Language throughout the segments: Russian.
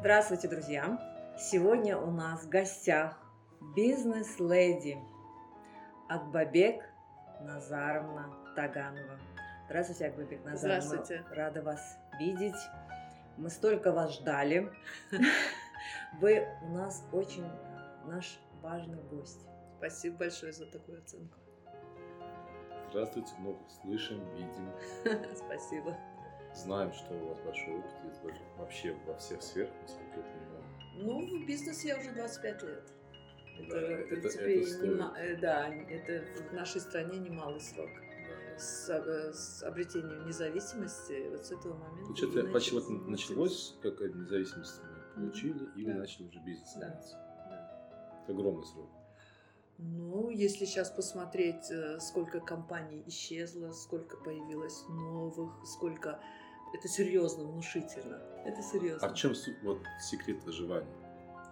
Здравствуйте, друзья! Сегодня у нас в гостях бизнес-леди Акбабек Назаровна Таганова. Здравствуйте, Акбабек Назаровна. Здравствуйте. Рада вас видеть. Мы столько вас ждали. Вы у нас очень наш важный гость. Спасибо большое за такую оценку. Здравствуйте, много слышим, видим. Спасибо. Знаем, что у вас большой опыт есть вообще во всех сферах, насколько я понимаю. Ну, в бизнесе я уже 25 лет. Это, Да, в это- принципе, это стоит. нема- э, да, это в нашей стране немалый срок. Да. С, э, с обретением независимости вот с этого момента. Получается, и почти вот началось, как независимость мы получили, и вы Да. начали уже бизнес Да. заниматься. Да. Это огромный срок. Ну, если сейчас посмотреть, э, сколько компаний исчезло, сколько появилось новых, сколько... Это серьезно, внушительно. Это серьезно. А в чем вот секрет выживания?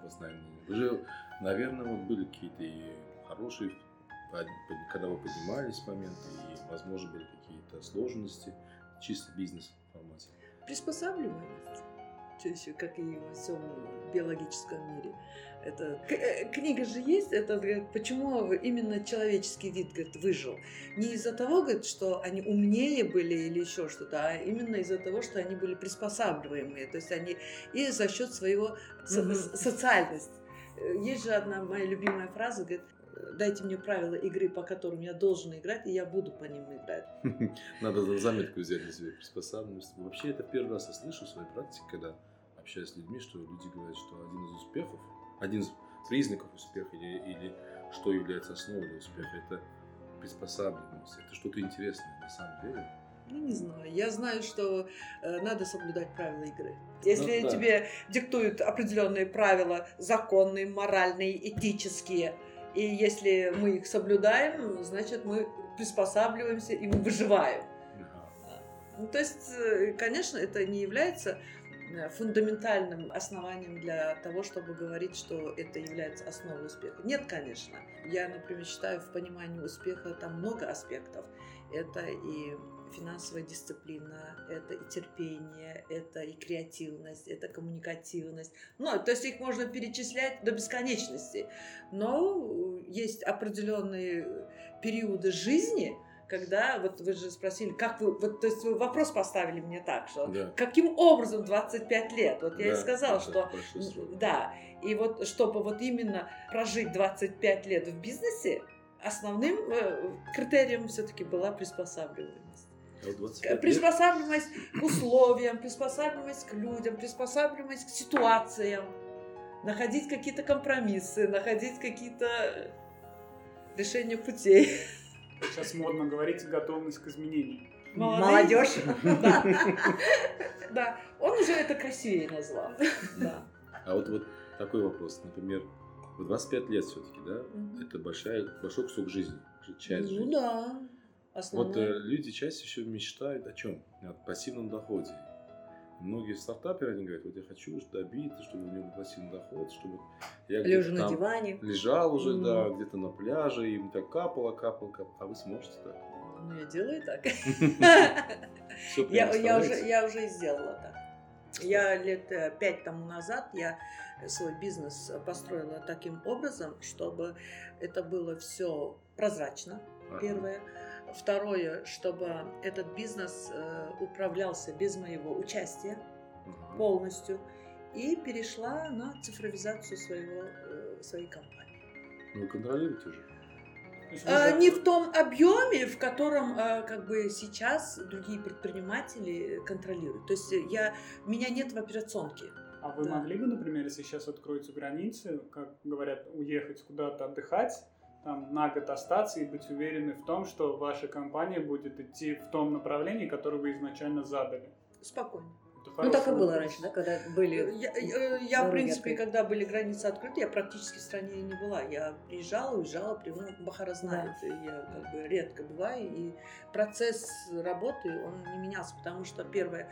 По знаниям? Вы же, наверное, вот были какие-то и хорошие, когда вы поднимались моменты, и, возможно, были какие-то сложности, чисто бизнес формате. Приспосабливаемость. Чаще, как и во всем биологическом мире. Это э, книга же есть, это говорит, почему именно человеческий вид говорит, выжил. Не из-за того, говорит, что они умнее были или еще что-то, а именно из-за того, что они были приспосабливаемые. То есть они и за счет своего Мгм. социальности. Э, Есть же одна моя любимая фраза, говорит, дайте мне правила игры, по которым я должен играть, и я буду по ним играть. Надо за- заметку взять на себе приспосабливаемость. Вообще, это первый раз я слышу в своей практике, когда общаюсь с людьми, что люди говорят, что один из успехов, один из признаков успеха или, или что является основой для успеха, это приспосабливаемость. Это что-то интересное на самом деле. Ну, не знаю. Я знаю, что э, надо соблюдать правила игры. Если да. тебе диктуют определенные правила, законные, моральные, этические, и если мы их соблюдаем, значит, мы приспосабливаемся и мы выживаем. Ну, то есть, э, конечно, это не является э, фундаментальным основанием для того, чтобы говорить, что это является основой успеха. Нет, конечно. Я, например, считаю, в понимании успеха там много аспектов. Это и финансовая дисциплина, это и терпение, это и креативность, это коммуникативность. Ну, то есть их можно перечислять до бесконечности. Но есть определенные периоды жизни, когда, вот вы же спросили, как вы, вот, то есть вы вопрос поставили мне так, что Да. каким образом 25 лет? Вот я и Да, сказала, это что да, и вот чтобы вот именно прожить 25 лет в бизнесе, основным э, критерием все-таки была приспосабливаемость. 25 К- лет- Приспосабливаемость к условиям, приспосабливаемость к людям, приспосабливаемость к ситуациям, находить какие-то компромиссы, находить какие-то решения путей. Сейчас модно говорить готовность к изменениям. Молодежь. Да. Да, он уже это красивее назвал. Да. А вот, вот такой вопрос. Например, в 25 лет все-таки, да? Это большая, большой кусок жизни, часть Ну жизни. Да. Вот э, люди чаще всего мечтают о чем? О пассивном доходе. Многие стартаперы, они говорят, вот я хочу добиться, чтобы у меня был пассивный доход, чтобы я Лежа на диване. лежал уже, Мгм. да, где-то на пляже, и так капало, капало, капало. А вы сможете так? Ну, я делаю так. Я, уже, сделала так. Я лет э, пять тому назад я свой бизнес построила таким образом, чтобы это было все прозрачно, Ага. Второе, чтобы этот бизнес э, управлялся без моего участия полностью. И перешла на цифровизацию своего, э, своей компании. Ну, вы контролируете вы А, Не в том объеме, в котором а, как бы сейчас другие предприниматели контролируют. То есть я, меня нет в операционке. А вы Да. могли бы, например, если сейчас откроются границы, как говорят, уехать куда-то отдыхать, там на год остаться и быть уверены в том, что ваша компания будет идти в том направлении, которое вы изначально задали? Спокойно. Это Ну, так и было раньше, да, когда были... Я, я- я, в принципе, открыты. когда были границы открыты, я практически в стране не была. Я приезжала, уезжала, ну, Бахара знает, я как бы редко бываю, и процесс работы, он не менялся, потому что, первое,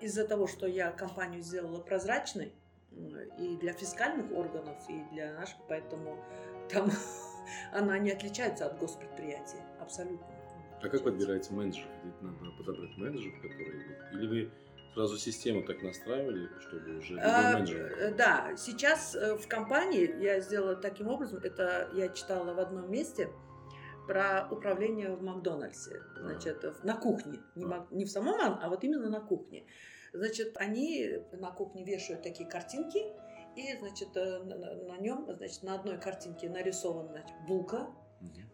из-за того, что я компанию сделала прозрачной, и для фискальных органов, и для наших, поэтому там она не отличается от госпредприятия, абсолютно. А как подбираете менеджеров? Ведь надо подобрать менеджеров, которые... Или вы Сразу систему так настраивали, чтобы уже А, менеджер. э, Да, сейчас э, в компании я сделала таким образом, это я читала в одном месте про управление в Макдональдсе, значит, в- на кухне, не, А. не в самом, а вот именно на кухне. Значит, они на кухне вешают такие картинки, и, значит, э, на, нем, значит, на одной картинке нарисована значит, булка,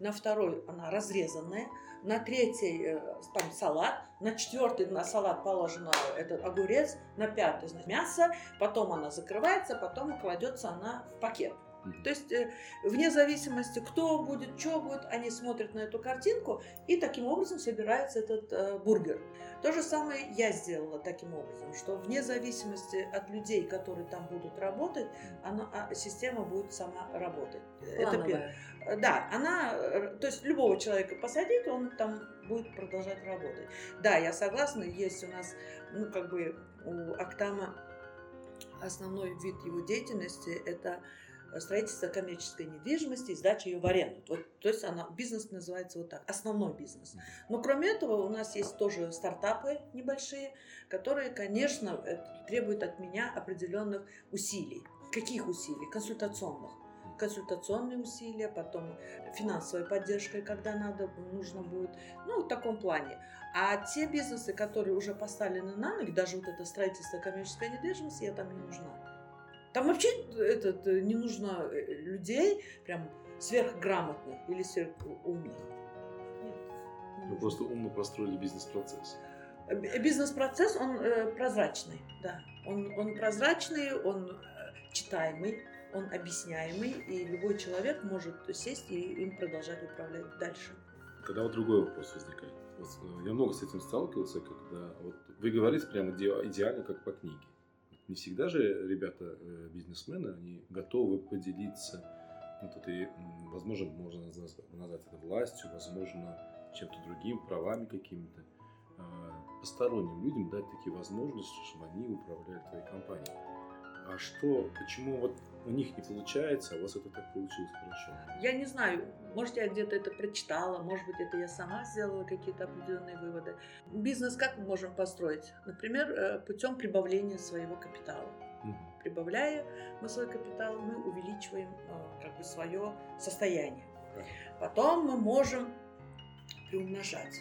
на второй она разрезанная, на третьей э, там салат, на четвертый на салат положено этот огурец, на пятый значит, мясо, потом она закрывается, потом кладется она в пакет. То есть э, вне зависимости, кто будет, что будет, они смотрят на эту картинку, и таким образом собирается этот э, бургер. То же самое я сделала таким образом, что вне зависимости от людей, которые там будут работать, она, а, система будет сама работать. Это первое. Плановая. Да, она, э, то есть любого человека посадить, он там будет продолжать работать. Да, я согласна, есть у нас, ну, как бы у Актама основной вид его деятельности – это строительство коммерческой недвижимости и сдача ее в аренду. Вот, то есть она, бизнес называется вот так, основной бизнес. Но кроме этого у нас есть тоже стартапы небольшие, которые, конечно, э, требуют от меня определенных усилий. Каких усилий? Консультационных консультационные усилия, потом финансовая поддержка, когда надо, нужно будет, ну, в таком плане. А те бизнесы, которые уже поставлены на ноги, даже вот это строительство коммерческой недвижимости, я там не нужна. Там вообще этот, э, не нужно э, людей прям сверхграмотных или сверхумных. Нет. не Вы нужно. просто умно простроили бизнес-процесс. Б- Бизнес-процесс, он э, прозрачный, да. Он, он прозрачный, он э, читаемый, он объясняемый, и любой человек может сесть и им продолжать управлять дальше. Тогда вот другой вопрос возникает. Вот, э, я много с этим сталкивался, когда вот вы говорите прямо иде- идеально, как по книге. Не всегда же ребята, э, бизнесмены, они готовы поделиться вот этой, м, возможно, можно наз- назвать это властью, возможно, чем-то другим, правами какими-то. Э, Посторонним людям дать такие возможности, чтобы они управляли твоей компанией. А что, почему вот у них не получается, а у вас это так получилось хорошо? Я не знаю, может, я где-то это прочитала, может быть, это я сама сделала какие-то определенные выводы. Бизнес как мы можем построить? Например, э, путем прибавления своего капитала. Мгм. Прибавляя мы свой капитал, мы увеличиваем э, как бы свое состояние. Потом мы можем приумножать.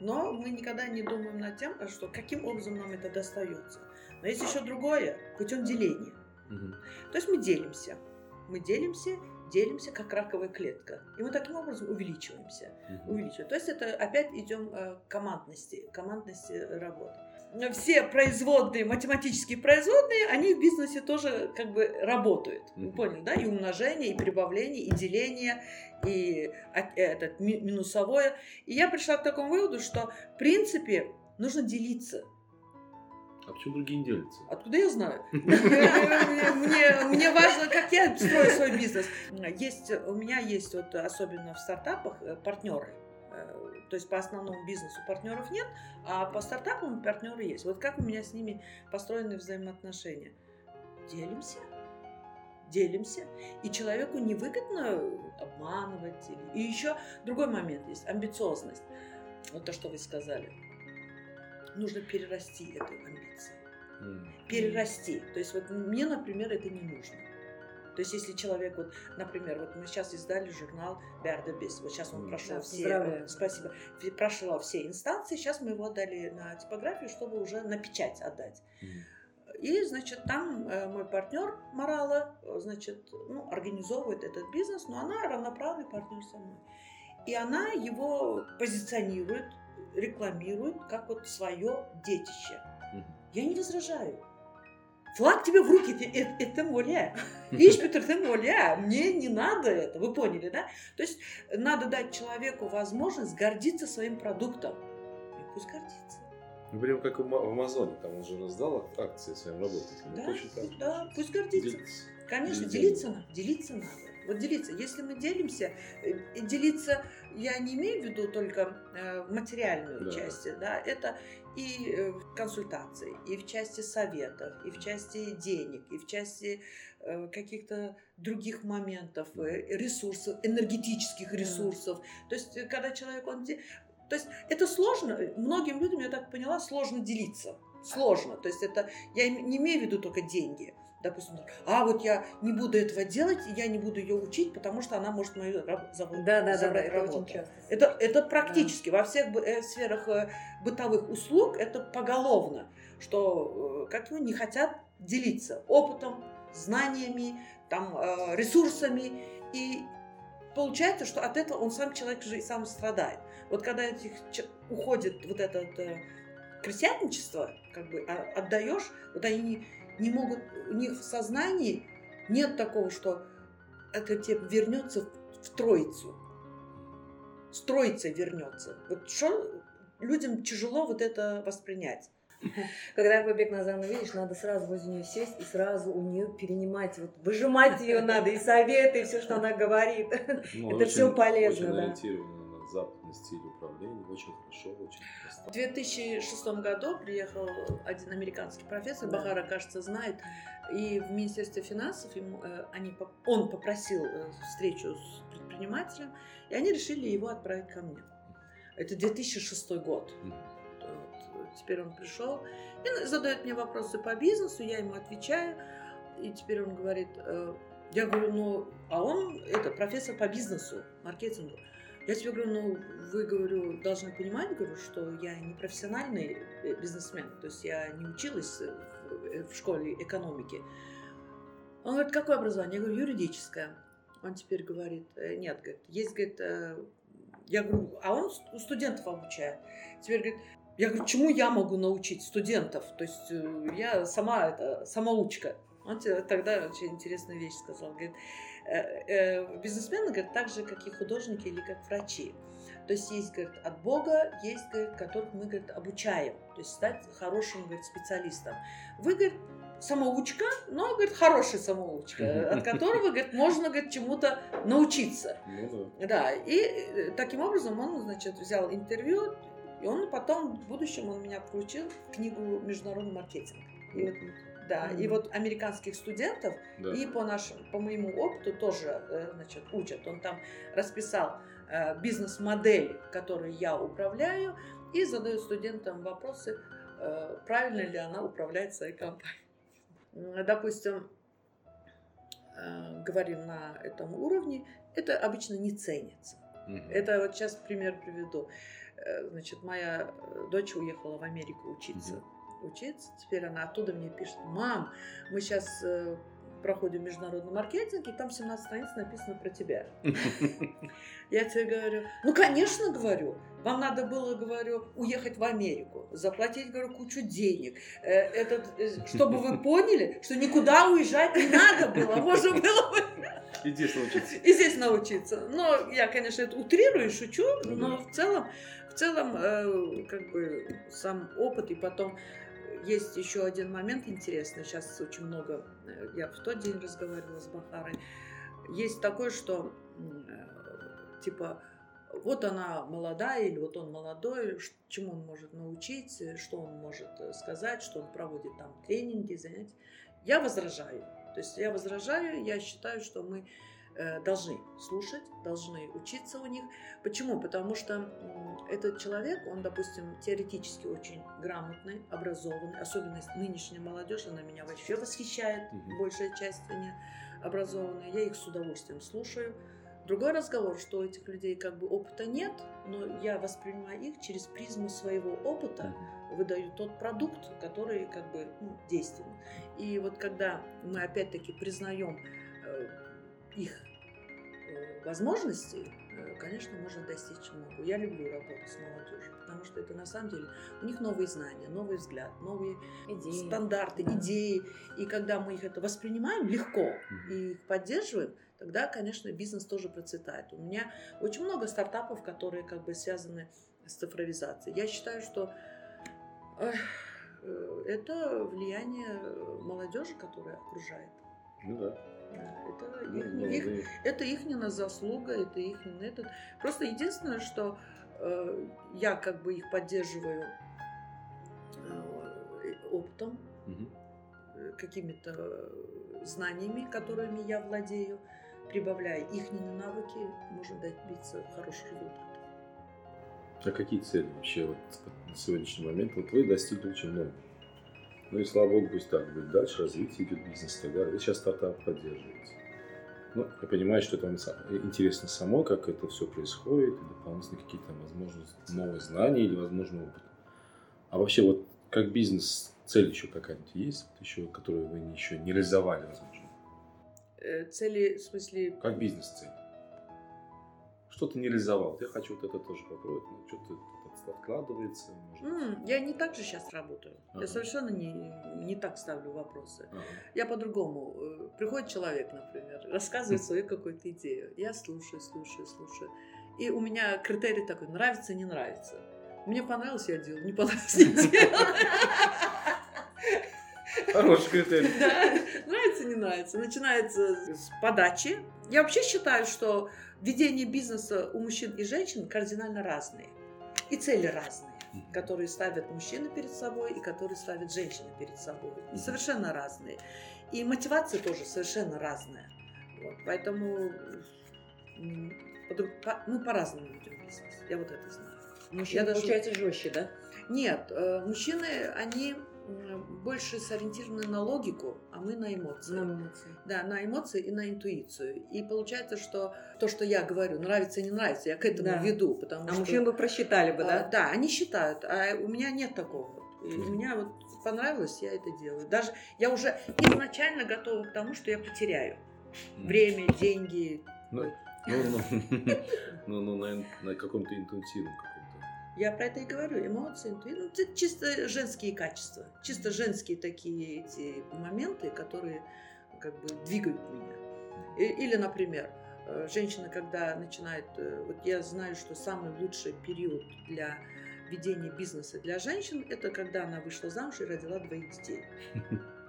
Но мы никогда не думаем над тем, что каким образом нам это достается. Но есть еще другое, путем деления. Мгм. То есть мы делимся. Мы делимся, делимся, как раковая клетка. И мы таким образом увеличиваемся. Мгм. увеличиваем. То есть это опять идем э, к командности, командности работы. Все производные, математические производные, они в бизнесе тоже как бы работают. Вы Мгм. поняли, да? И умножение, и прибавление, и деление, и от- этот ми- минусовое. И я пришла к такому выводу, что в принципе нужно делиться. А почему другие не делятся? Откуда я знаю? Мне, важно, как я строю свой бизнес. Есть, у меня есть вот особенно в стартапах э, партнеры. Э, То есть по основному бизнесу партнеров нет, а по стартапам партнеры есть. Вот как у меня с ними построены взаимоотношения? Делимся, делимся, и человеку невыгодно обманывать. И еще другой момент есть, амбициозность. Вот то, что вы сказали. Нужно перерасти эту амбицию М. перерасти. То есть вот мне, например, это не нужно. То есть если человек, вот, например, вот мы сейчас издали журнал Бис, вот сейчас он прошел Да, все, поздравляю. спасибо, прошел все инстанции, сейчас мы его отдали на типографию, чтобы уже на печать отдать. И, значит, там э, мой партнер Морала, э, значит, ну, организовывает этот бизнес, но она равноправный партнер со мной. И она его позиционирует, рекламирует как вот свое детище. Я не возражаю. Флаг тебе в руки, это, это, моля. Видишь, Петр, ты моля. Мне не надо это. Вы поняли, да? То есть надо дать человеку возможность гордиться своим продуктом. И пусть гордится. Ну, прям как в Ма- в Амазоне, там он же раздал ак- акции своим работникам. Да, да, пусть гордится. Делиться. Конечно, Делиться. делиться надо. Делиться надо. Вот делиться. Если мы делимся, э, делиться, я не имею в виду только э, в материальную Да. часть, да, это и э, в консультации, и в части советов, и в части денег, и в части каких-то других моментов, ресурсов, энергетических Да. ресурсов. То есть, когда человек, он То есть это сложно, многим людям, я так поняла, сложно делиться. Сложно. То есть это, я не имею в виду только деньги. Допустим, а вот я не буду этого делать, я не буду ее учить, потому что она может мою раб- заб- Да, да, да, да, это работу. часто. Это, это практически во всех э, сферах э, бытовых услуг это поголовно, что э, как его не хотят делиться опытом, знаниями, там, ресурсами. И получается, что от этого он сам человек же и сам страдает. Вот когда этих уходит вот это крестьянничество, как бы а- отдаешь, вот они не, могут, у них в сознании нет такого, что это тебе вернется в, в троицу. С троицей вернется. Вот что людям тяжело вот это воспринять. Когда Побег Назарну видишь, надо сразу возле нее сесть и сразу у нее перенимать, вот выжимать ее надо, и советы, и все, что она говорит. Ну, Это очень- всё полезно, Очень да. Западный стиль управления. Очень хорошо, очень В просто. 2006 году приехал один американский профессор, Да. Бахара, кажется, знает, и в Министерстве финансов ему, э, они, он попросил э, встречу с предпринимателем, и они решили его отправить ко мне. Это 2006 год. Вот, теперь он пришел и задает мне вопросы по бизнесу, я ему отвечаю, и теперь он говорит, э, я говорю, ну, а он, это, профессор по бизнесу, маркетингу. Я тебе говорю, ну, вы, говорю, должны понимать, говорю, что я не профессиональный э, бизнесмен, то есть я не училась э, в, э, в школе экономики. Он говорит, какое образование? Я говорю, юридическое. Он теперь говорит, «Э, нет, говорит, есть, говорит, я говорю, а он у студентов обучает. Теперь говорит, я говорю, чему я могу научить студентов? То есть я сама это самоучка. Он тогда очень интересную вещь сказал. Говорит, бизнесмены, говорит, так же, как и художники или как врачи. То есть есть, говорит, от Бога, есть, говорит, которых мы, говорит, обучаем. То есть стать хорошим, говорит, специалистом. Вы, говорит, самоучка, но, говорит, хорошая самоучка, от которого, говорит, можно, говорит, чему-то научиться. Ну да. Да, и э, таким образом он, значит, взял интервью, и он потом, в будущем, он меня включил в книгу «Международный маркетинг». И вот, да, и Мгм. вот американских студентов, Да. и по нашему, по моему опыту тоже, э, значит, учат. Он там расписал э, бизнес-модель, которой я управляю, и задает студентам вопросы, э, правильно ли она управляет своей компанией. Допустим, говорим на этом уровне, это обычно не ценится. Мгм. Это вот сейчас пример приведу. Значит, моя дочь уехала в Америку учиться. Учиться. Теперь она оттуда мне пишет, мам, мы сейчас проходим международный маркетинг, и там 17 страниц написано про тебя. Я тебе говорю, ну, конечно, говорю, вам надо было, говорю, уехать в Америку, заплатить, говорю, кучу денег, э, этот, э, чтобы вы поняли, что никуда уезжать не надо было, можно было бы И здесь научиться. и здесь научиться. Но я, конечно, это утрирую, шучу, но в целом, в целом, э, как бы сам опыт и потом есть еще один момент интересный. Сейчас очень много, э, я в тот день разговаривала с Бахарой. Есть такое, что э, типа вот она молодая или вот он молодой, чему он может научить, э, что он может сказать, что он проводит там тренинги, занятия. Я возражаю. То есть я возражаю, я считаю, что мы должны слушать, должны учиться у них. Почему? Потому что этот человек, он, допустим, теоретически очень грамотный, образованный, особенно нынешняя молодежь, она меня вообще восхищает, Мгм. большая часть они образованные, я их с удовольствием слушаю. Другой разговор, что у этих людей как бы опыта нет, но я воспринимаю их через призму своего опыта, выдаю тот продукт, который как бы ну, действенен. И вот когда мы опять-таки признаем э, их э, возможности, э, конечно, можно достичь много. Я люблю работу с молодежью, потому что это на самом деле у них новые знания, новый взгляд, новые Идеи. стандарты, Да. идеи. И когда мы их это воспринимаем легко и их поддерживаем, тогда, конечно, бизнес тоже процветает. У меня очень много стартапов, которые как бы связаны с цифровизацией. Я считаю, что э, это влияние молодежи, которая окружает. Ну да. Это Ну, их, их- молодые. это их заслуга, это их этот. Просто единственное, что э, я как бы их поддерживаю э, опытом, Мгм. э, какими-то знаниями, которыми я владею, прибавляя их навыки, можно добиться хороших результатов. А какие цели вообще вот на сегодняшний момент? Вот вы достигли очень много. Ну и слава богу, пусть так будет. Дальше развитие идет бизнес и так далее. Вы сейчас стартап поддерживаете. Ну, я понимаю, что это вам интересно само, как это все происходит, и дополнительно какие-то, возможно, новые знания или, возможно, опыт. А вообще, вот как бизнес, цель еще какая-нибудь есть, еще, которую вы еще не реализовали, возможно? Э, Цели, в смысле, Как бизнес-цель? Что ты не реализовал? Я хочу вот это тоже попробовать, но что-то тут откладывается, может м, я не так же сейчас работаю. Ага. Я совершенно не, не так ставлю вопросы. Ага. Я по-другому. Э, Приходит человек, например, рассказывает свою какую-то идею. Я слушаю, слушаю, слушаю. И у меня критерий такой, нравится, не нравится. Мне понравилось, я делаю, не понравилось, не делаю. Хороший критерий. Да, нравится, не нравится. Начинается с подачи. Я вообще считаю, что ведение бизнеса у мужчин и женщин кардинально разные. И цели разные, которые ставят мужчины перед собой и которые ставят женщины перед собой. Совершенно разные. И мотивация тоже совершенно разная. Вот, поэтому мы по-разному ведем бизнес. Я вот это знаю. Мужчина, Я даже- получается, жестче, да? Нет, э, мужчины, они больше сориентированы на логику, а мы на эмоции. На эмоции. Да, на эмоции и на интуицию. И получается, что то, что я говорю, нравится, не нравится, я к этому Да. веду, потому А что... мужчин бы просчитали бы, А, да? да, они считают, а у меня нет такого. И у меня вот понравилось, я это делаю. Даже я уже изначально готова к тому, что я потеряю время, деньги. Ну, ну, ну, ну, ну, на, на каком-то каком-то. Я про это и говорю. Эмоции, интуиция. Ну, это чисто женские качества. Чисто женские такие эти моменты, которые как бы двигают меня. Или, например, э, женщина, когда начинает... э, Вот я знаю, что самый лучший период для ведения бизнеса для женщин, это когда она вышла замуж и родила двоих детей.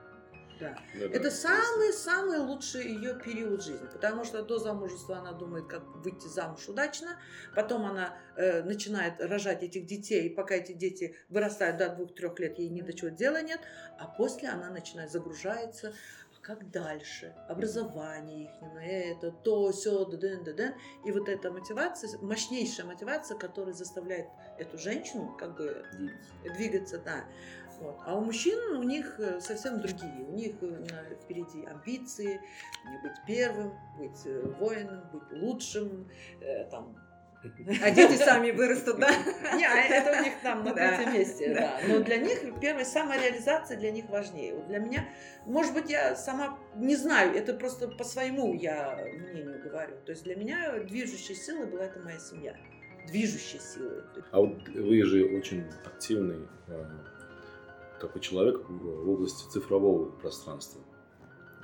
Да. Это самый-самый лучший ее период жизни, потому что до замужества она думает, как выйти замуж удачно, потом она э, начинает рожать этих детей, и пока эти дети вырастают до двух-трех лет, ей ни до чего дела нет, а после она начинает загружается, а как дальше, образование их, это, то, все, дэн, дэн, и вот эта мотивация, мощнейшая мотивация, которая заставляет эту женщину как бы двигаться, да. Вот. А у мужчин у них э, совсем другие. У них э, на- впереди амбиции, быть первым, быть э, воином, быть лучшим, э, там. А дети сами вырастут, да? Не, а это у них там на третьем месте, да. Но для них первая самореализация для них важнее. Вот для меня, может быть, я сама не знаю, это просто по своему я мнению говорю. То есть для меня движущей силой была это моя семья. Движущей силой. А вот вы же очень активный такой человек в области цифрового пространства.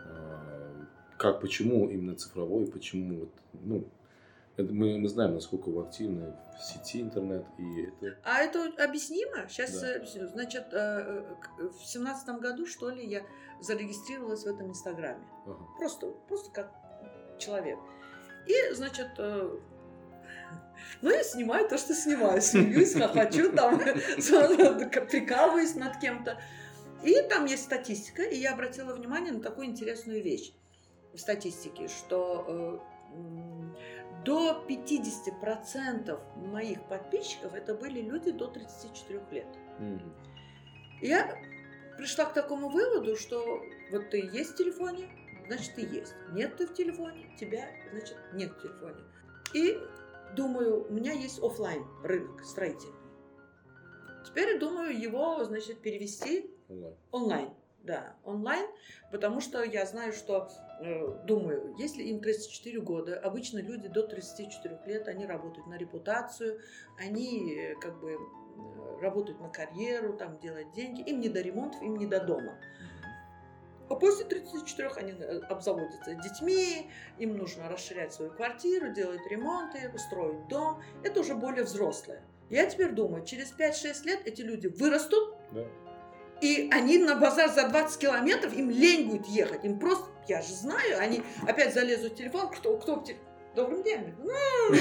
Э, Как, почему именно цифровой, почему вот, ну, это мы, мы знаем, насколько вы активны в сети интернет, и это А это объяснимо? Сейчас Да. объясню. Значит, э, э, в семнадцатом году, что ли, я зарегистрировалась в этом Инстаграме. ага. Просто, просто как человек. И, значит, э, ну, я снимаю то, что снимаю. Смеюсь, хохочу, там, прикалываюсь над кем-то. И там есть статистика, и я обратила внимание на такую интересную вещь в статистике, что э, до 50% моих подписчиков это были люди до 34 лет. Я пришла к такому выводу, что вот ты есть в телефоне, значит ты есть. Нет ты в телефоне, тебя, значит нет в телефоне. И думаю, у меня есть оффлайн рынок строительный. Теперь думаю его, значит, перевести Онлайн. онлайн. Да, онлайн, потому что я знаю, что, э, думаю, если им 34 года, обычно люди до 34 лет, они работают на репутацию, они э, как бы э, работают на карьеру, там делают деньги, им не до ремонтов, им не до дома. А после 34 они э, обзаводятся детьми, им нужно расширять свою квартиру, делать ремонты, строить дом. Это уже более взрослое. Я теперь думаю, через 5-6 лет эти люди вырастут, Да. и они на базар за 20 километров, им лень будет ехать. Им просто, я же знаю, они опять залезут в телефон, кто, кто в телефон. Добрый день. Ну,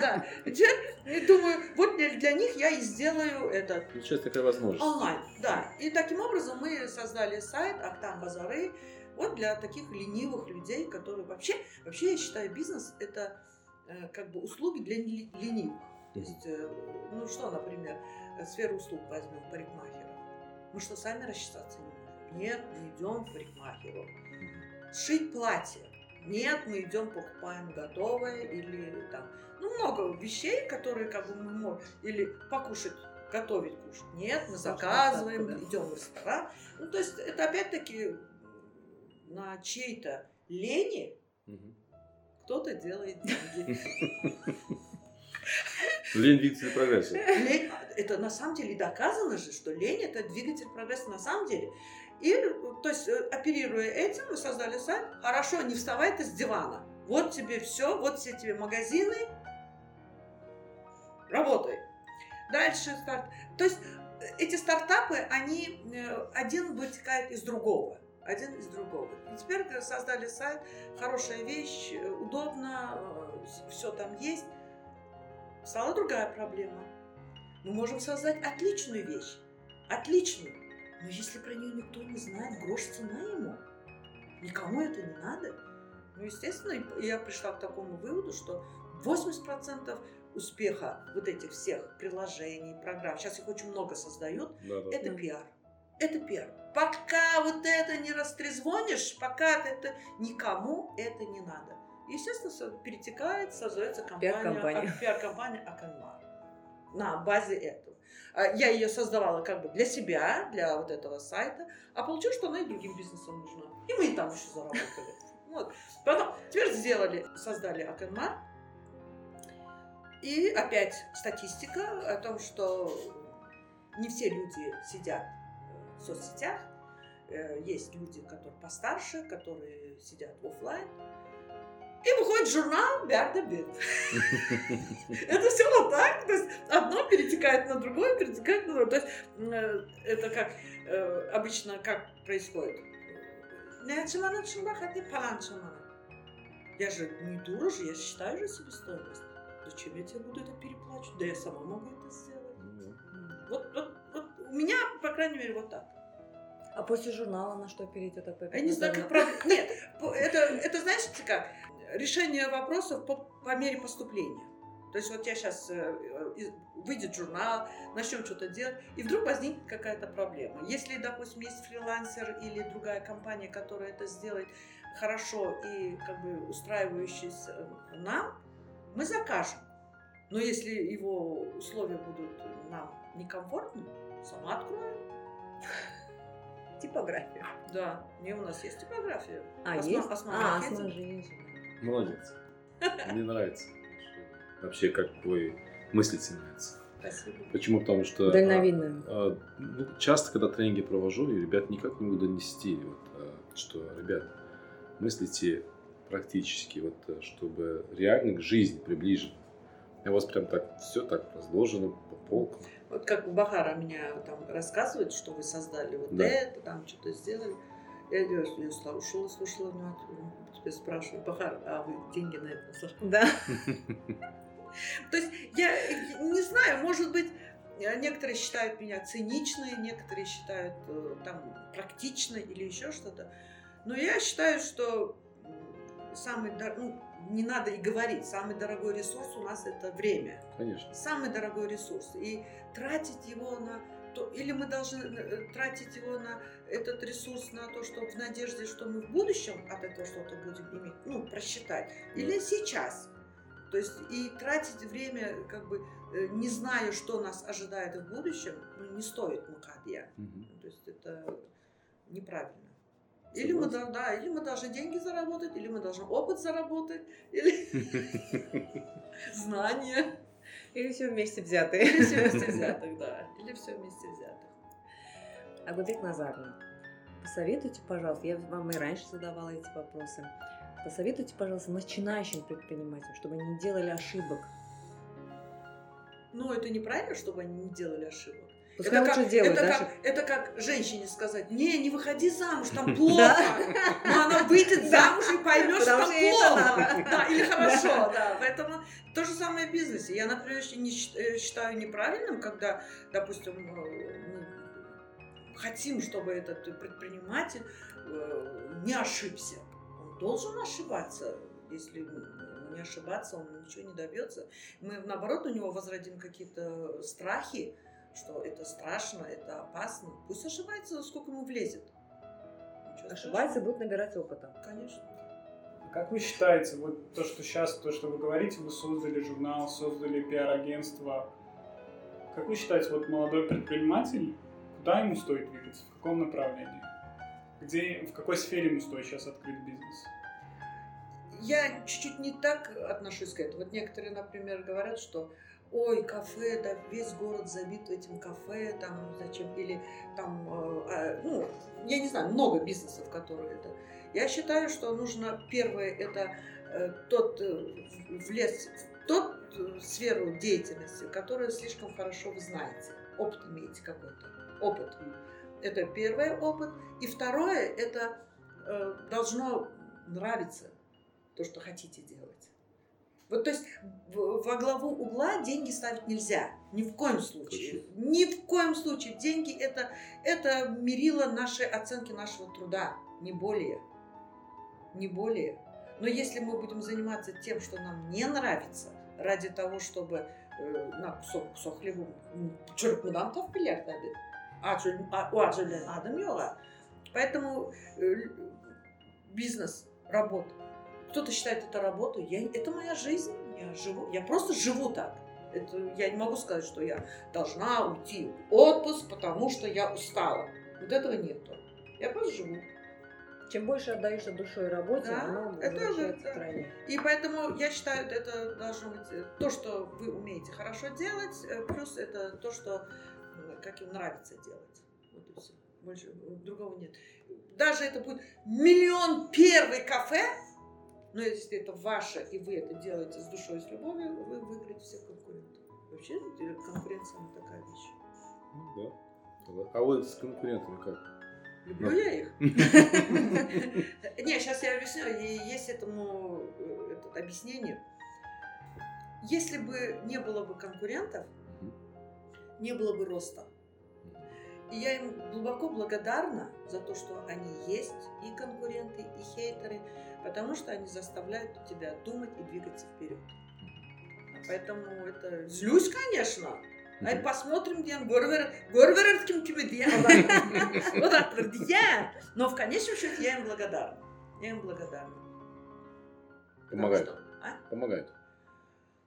Да. Я думаю, вот для, них я и сделаю это Сейчас такая возможность. онлайн. Да. И таким образом мы создали сайт Актам Базары. Вот для таких ленивых людей, которые вообще, вообще я считаю, бизнес это э, как бы услуги для ленивых. То есть, э, ну что, например, э, сферу услуг возьмем парикмахеров. Мы что, сами рассчитаться не можем? Нет, мы идем к парикмахеру. Сшить платье. Нет, мы идем, покупаем готовое или там, ну, много вещей, которые как бы мы можем, или покушать, готовить кушать. Нет, мы заказываем, да. идем в ресторан. Ну, то есть это опять-таки на чьей-то лени кто-то делает деньги. Лень двигатель прогресса. Лень, это на самом деле доказано же, что лень это двигатель прогресса на самом деле. И, то есть, э, оперируя этим, мы создали сайт. Хорошо, не вставай ты с дивана. Вот тебе все, вот все тебе магазины. Работай. Дальше старт. То есть э, эти стартапы, они э, один вытекает из другого. Один из другого. И теперь создали сайт, хорошая вещь, удобно, все там есть. Стала другая проблема. Мы можем создать отличную вещь. Отличную. Но если про нее никто не знает, грош цена ему. Никому это не надо. Ну, естественно, я пришла к такому выводу, что 80% успеха вот этих всех приложений, программ, сейчас их очень много создают, Да, да. это пиар. Это пиар. Пока вот это не растрезвонишь, пока это никому это не надо. Естественно, перетекает, создается компания, Пиар-компания. а- пиар-компания Аканмар на базе этого. А, Я ее создавала как бы для себя, для вот этого сайта, а получилось, что она и другим бизнесам нужна. И мы и там еще заработали. Вот. Потом, теперь сделали, создали Аканмар. И опять статистика о том, что не все люди сидят э, в соцсетях. Э, Есть люди, которые постарше, которые сидят офлайн. И выходит журнал Берда Бит. Это все вот так. То есть одно перетекает на другое, перетекает на другое. То есть э, это как э, обычно как происходит. Я же не дура же, я считаю же себестоимость. Зачем я тебе буду это переплачивать? Да я сама могу это сделать. Ну, Вот, вот, вот у меня, по крайней мере, вот так. А после журнала на что перейдет опять? Я не знаю, как правильно. Нет, это, это знаете как? Решение вопросов по, по мере поступления. То есть вот я сейчас выйдет журнал, начнем что-то делать, и вдруг возникнет какая-то проблема. Если, допустим, есть фрилансер или другая компания, которая это сделает хорошо и как бы устраивающаяся нам, мы закажем. Но если его условия будут нам некомфортны, сама открою. Типография. Да, не у нас есть типография. А, Осма- есть? Осма А, Маркетинг. Молодец. Мне нравится. Вообще, как твой мыслить нравится. Спасибо. Почему? Потому что... а, Дальновидная. а, ну, часто, когда тренинги провожу, и ребят никак не могу донести, вот, а, что, ребят, мыслите практически, вот, а, чтобы реально к жизни приближено. У вас прям так все так разложено по полкам. Вот как Бахара меня там рассказывает, что вы создали вот Да. это, там что-то сделали. Я ее, я слушала, слушала внимательно. Теперь спрашиваю, Бахар, а вы деньги на это сошли? Да. То есть я не знаю, может быть, некоторые считают меня циничной, некоторые считают э, там практичной или еще что-то. Но я считаю, что самый, дор- ну, не надо и говорить, самый дорогой ресурс у нас это время. Конечно. самый дорогой ресурс. И тратить его на то, или мы должны э, тратить его на этот ресурс на то, что в надежде, что мы в будущем от этого что-то будем иметь, ну, просчитать, или сейчас. То есть и тратить время, как бы, э, не зная, что нас ожидает в будущем, ну, не стоит мукадья. Мгм. То есть это неправильно. Или мы, да, или мы должны деньги заработать, или мы должны опыт заработать, или знания. Или все вместе взятые. Или все вместе взятых, да. Или все вместе взятых. Агудек Назаровна, посоветуйте, пожалуйста, я вам и раньше задавала эти вопросы, посоветуйте, пожалуйста, начинающим предпринимателям, чтобы они не делали ошибок. Но это неправильно, чтобы они не делали ошибок. Пускай это, как, делают, это, да, как, это как женщине сказать, не, не выходи замуж, там плохо. Но она выйдет замуж и поймет, что там плохо. Да, или хорошо, да. Поэтому то же самое в бизнесе. Я, например, не э, считаю неправильным, когда, допустим, э, мы хотим, чтобы этот предприниматель э, не ошибся. Он должен ошибаться, если не ошибаться, он ничего не добьется. Мы, наоборот, у него возродим какие-то страхи, что это страшно, это опасно. Пусть ошибается, сколько ему влезет. Ничего Ошибается, страшного. будет набирать опыта. Конечно. Как вы считаете, вот то, что сейчас, то, что вы говорите, вы создали журнал, создали пиар-агентство. Как вы считаете, вот молодой предприниматель, куда ему стоит двигаться, в каком направлении? Где, в какой сфере ему стоит сейчас открыть бизнес? Я чуть-чуть не так отношусь к этому. Вот некоторые, например, говорят, что ой, кафе, да, весь город забит этим кафе, там, зачем, или там, э, э, ну, я не знаю, много бизнесов, которые это. Я считаю, что нужно, первое, это э, тот э, влез в тот э, сферу деятельности, которую слишком хорошо вы знаете, опыт имеете какой-то, опыт. Это первый опыт. И второе, это э, должно нравиться то, что хотите делать. Вот, то есть в- во главу угла деньги ставить нельзя. Ни в коем случае. Ни в коем случае. Деньги это, это мерило нашей оценки нашего труда. Не более. Не более. Но если мы будем заниматься тем, что нам не нравится, ради того, чтобы э, на кусок, кусок хлеба, taf bilir tabii. Aç, öl- a- o aç ölen adam yok. а. Поэтому э, бизнес, работа. Кто-то считает это работой. Я, это моя жизнь. Я живу. Я просто живу так. Это, я не могу сказать, что я должна уйти в отпуск, потому что я устала. Вот этого нету. Я просто живу. Чем больше отдаешься душой работе, Да, оно это возвращается тройне. И поэтому я считаю, это должно быть э, то, что вы умеете хорошо делать, э, плюс это то, что м, как им нравится делать. Вот и все. Больше э, другого нет. Даже это будет миллион первый кафе, но если это ваше, и вы это делаете с душой, с любовью, вы выиграете всех конкурентов. Вообще конкуренция она такая вещь. Ну, да. А вот с конкурентами как? Люблю Ну. я их. Не, сейчас я объясню. Есть этому э, объяснение. Если бы не было бы конкурентов, не было бы роста. И я им глубоко благодарна за то, что они есть, и конкуренты, и хейтеры, потому что они заставляют тебя думать и двигаться вперед. Поэтому это... Злюсь, конечно. Ай, посмотрим, kimi diye. Вот так вот я. Но в конечном счете я им благодарна. Я им благодарна. Помогает. что- а? Помогает.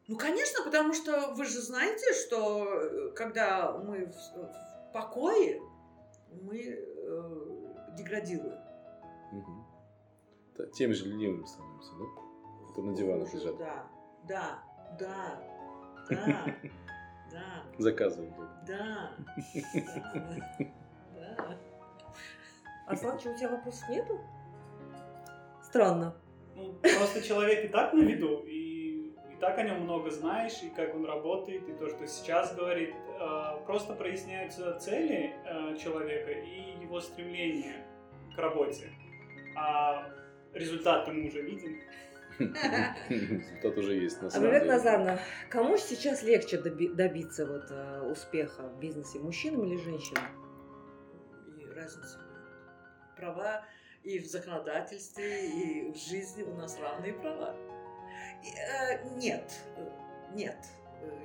Ну, конечно, потому что вы же знаете, что э, когда мы в, в покое, мы э, деградируем. Та- Теми же ленивыми становимся, да? Это на диванах лежат. Да, да, да, да, да, Заказывают. только. да, да, да. Асланчик, у тебя вопросов нету? Странно. Ну, просто человек и так на виду, и, и так о нем много знаешь, и как он работает, и то, что сейчас говорит. Э, Просто проясняются цели э, человека и его стремление к работе. А результат мы уже видим. Результат уже есть на А самом Вивек деле. Назарна, кому сейчас легче доби- добиться вот, э, успеха в бизнесе, мужчинам или женщинам? И разницы нет. Права и в законодательстве, и в жизни у нас равные права. И, э, нет, нет,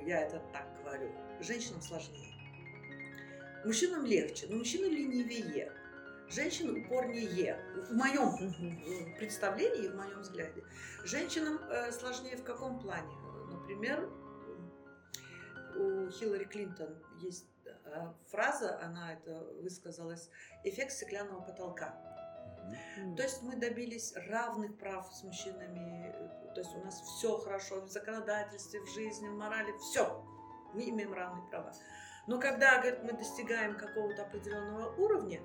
я это так говорю. Женщинам сложнее. Мужчинам легче, но мужчины ленивее. Женщины упорнее. В моем э, представлении в моем взгляде. Женщинам э, сложнее в каком плане? Например, у Хиллари Клинтон есть э, фраза, она это высказалась, эффект стеклянного потолка. Мгм. То есть мы добились равных прав с мужчинами, то есть у нас все хорошо в законодательстве, в жизни, в морали, все. Мы имеем равные права. Но когда, говорит, мы достигаем какого-то определенного уровня,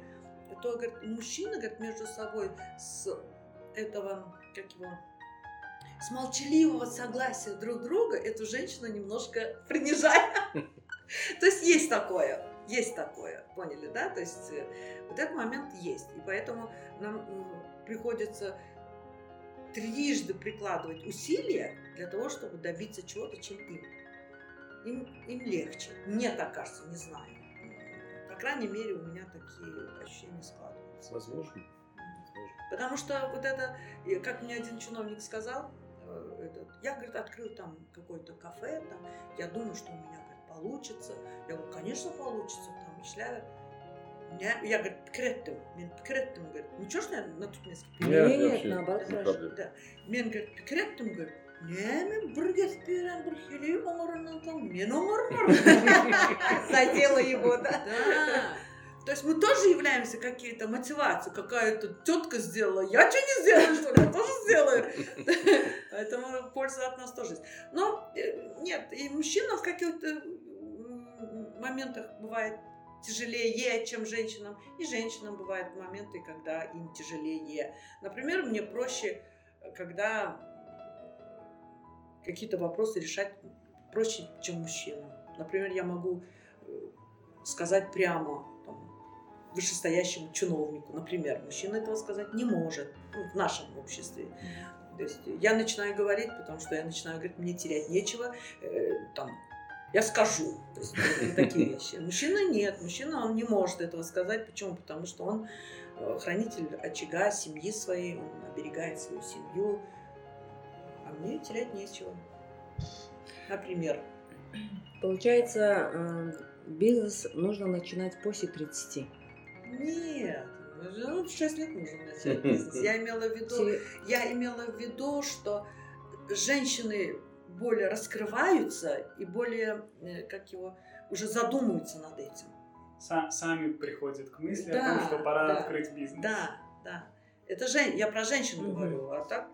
то, говорит, мужчины, говорит, между собой с этого, как его, с молчаливого согласия друг друга эту женщину немножко принижая. То есть есть такое, есть такое, поняли, да? То есть э, вот этот момент есть. И поэтому нам э, приходится трижды прикладывать усилия для того, чтобы добиться чего-то, чем им Им, им легче. Мне так кажется, не знаю. По крайней мере, у меня такие ощущения складываются. Возможно. Возможно. Потому что вот это, и как мне один чиновник сказал, э, говорит, вот, я, говорит, открыл там какое-то кафе, там, я думаю, что у меня, говорит, получится. Я говорю, конечно, получится, там, шляга. Я, я говорю, пікіреттім, мен пікіреттім, говорит, ничего ж на тут несколько Нет, Нет, вообще, наоборот, без хорошо. проблем. Да. Мен, говорит, пікіреттім, говорит, не, мен бір кеспейін, бір хелей оңырынан там, мен оңырмыр. Задела его, да? Да. То есть мы тоже являемся какие-то мотивации. Какая-то тетка сделала, я что не сделаю, что ли? Я тоже сделаю. Поэтому польза от нас тоже есть. Но э, нет, и мужчинам в каких-то м, моментах бывает тяжелее, чем женщинам. И женщинам бывают моменты, когда им тяжелее. Например, мне проще, когда какие-то вопросы решать проще, чем мужчинам. Например, я могу э, сказать прямо там, вышестоящему чиновнику, например, мужчина этого сказать не может ну, в нашем обществе. То есть я начинаю говорить, потому что я начинаю говорить, мне терять нечего, э, там, я скажу. То есть вот такие вещи. Мужчина нет, мужчина он не может этого сказать. Почему? Потому что он э, хранитель очага, семьи своей, он оберегает свою семью. А мне терять нечего. Например. Получается, э, бизнес нужно начинать после 30. Нет, ну, в 6 лет нужно начать бизнес. Я имела в виду, я имела в виду, что женщины более раскрываются и более, э, как его, уже задумываются над этим. Са- сами приходят к мысли Да, о том, что пора да, открыть бизнес. Да, да. Это жен... я про женщин говорю, а так,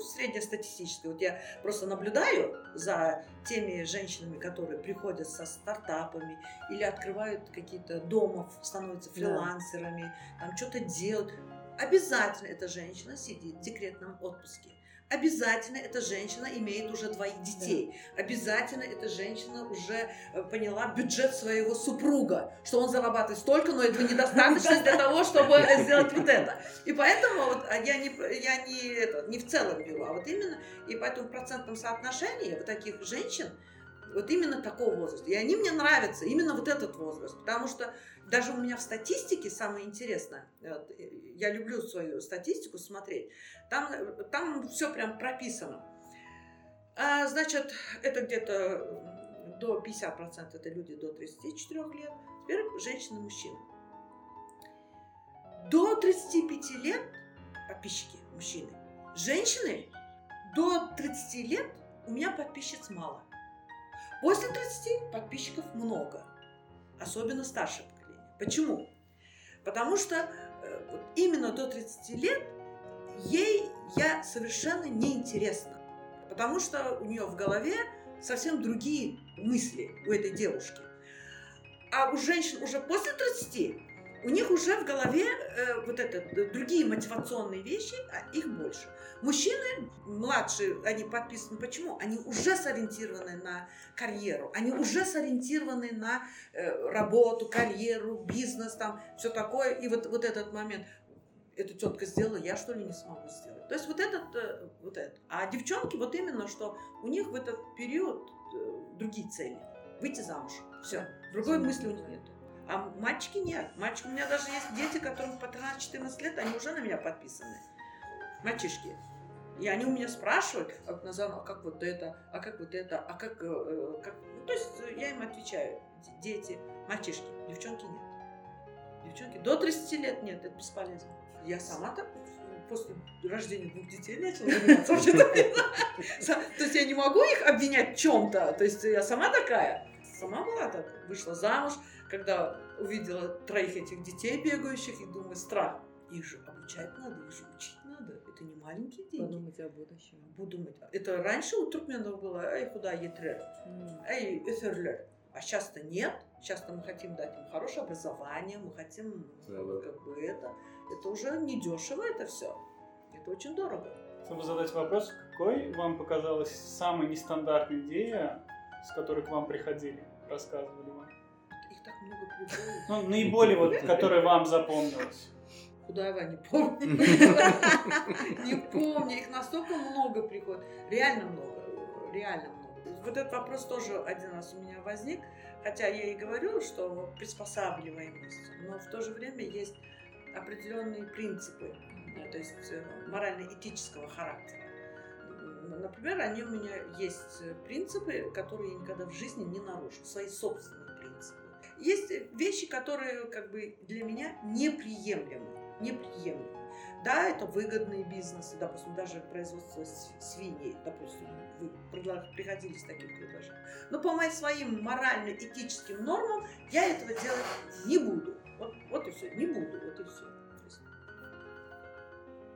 ну, среднестатистическое. Вот я просто наблюдаю за теми женщинами, которые приходят со стартапами или открывают какие-то домов, становятся Да. фрилансерами, там что-то делают. Обязательно эта женщина сидит в декретном отпуске. Обязательно эта женщина имеет уже двоих детей. Обязательно эта женщина уже э, поняла бюджет своего супруга, что он зарабатывает столько, но этого недостаточно для того, чтобы сделать вот это. И поэтому вот а я не, я не, это, не в целом беру, а вот именно, и поэтому в процентном соотношении вот таких женщин, вот именно такого возраста. И они мне нравятся, именно вот этот возраст. Потому что даже у меня в статистике самое интересное, э, я люблю свою статистику смотреть, там, там все прям прописано. А, значит, это где-то до 50% это люди до 34 лет, теперь женщины, мужчины. До 35 лет подписчики мужчины. Женщины до 30 лет у меня подписчиц мало. После 30 подписчиков много. Особенно старшее поколение. Почему? Потому что э, именно до 30 лет ей я совершенно неинтересна. Потому что у нее в голове совсем другие мысли у этой девушки. А у женщин уже после 30 у них уже в голове э, вот это д- другие мотивационные вещи, а их больше. Мужчины младшие, они подписаны. Почему? Они уже сориентированы на карьеру, они уже сориентированы на э, работу, карьеру, бизнес, там все такое. И вот, вот этот момент, эта тетка сделала, я что ли не смогу сделать. То есть вот этот, э, вот это. А девчонки вот именно, что у них в этот период э, другие цели. Выйти замуж. Все. Другой мысли у них нет. А мальчики нет. Мальчики, у меня даже есть дети, которым по 13-14 лет, они уже на меня подписаны. Мальчишки. И они у меня спрашивают, а, Назар, а как вот это, а как вот это, а как, э, как... Ну, то есть э, я им отвечаю, дети, мальчишки, девчонки нет. Девчонки до 30 лет нет, это бесполезно. Я сама так после рождения двух детей начала То есть я не могу их обвинять в чем-то. То есть я сама такая. Сама была так. Вышла замуж, когда увидела троих этих детей бегающих, и думаю, страх. Их же обучать надо, их же учить надо. Это не маленькие деньги. Подумать о будущем. Буду думать. Это раньше у туркменов было, эй, куда етрер, эй, эферлер. А сейчас-то нет. Сейчас-то мы хотим дать им хорошее образование, мы хотим Да, ну, да. как бы это. Это уже не дешево это все. Это очень дорого. Чтобы задать вопрос, какой вам показалась самая нестандартная идея, с которой к вам приходили, рассказывали вам? Их так много приходит. Ну, наиболее вот, которая вам запомнилась. Худова не помню. Не помню. Их настолько много приходит. Реально много. Реально много. Вот этот вопрос тоже один раз у меня возник. Хотя я и говорю, что приспосабливаемость, но в то же время есть определенные принципы, э, то есть э, морально-этического характера. Например, они у меня есть принципы, которые я никогда в жизни не нарушу, свои собственные принципы. Есть вещи, которые как бы для меня неприемлемы, неприемлемы. Да, это выгодные бизнесы, допустим, даже производство свиней, допустим, вы приходили с таким предложением. Но по моим своим морально-этическим нормам я этого делать не буду. Вот, вот и все, не буду, вот и все.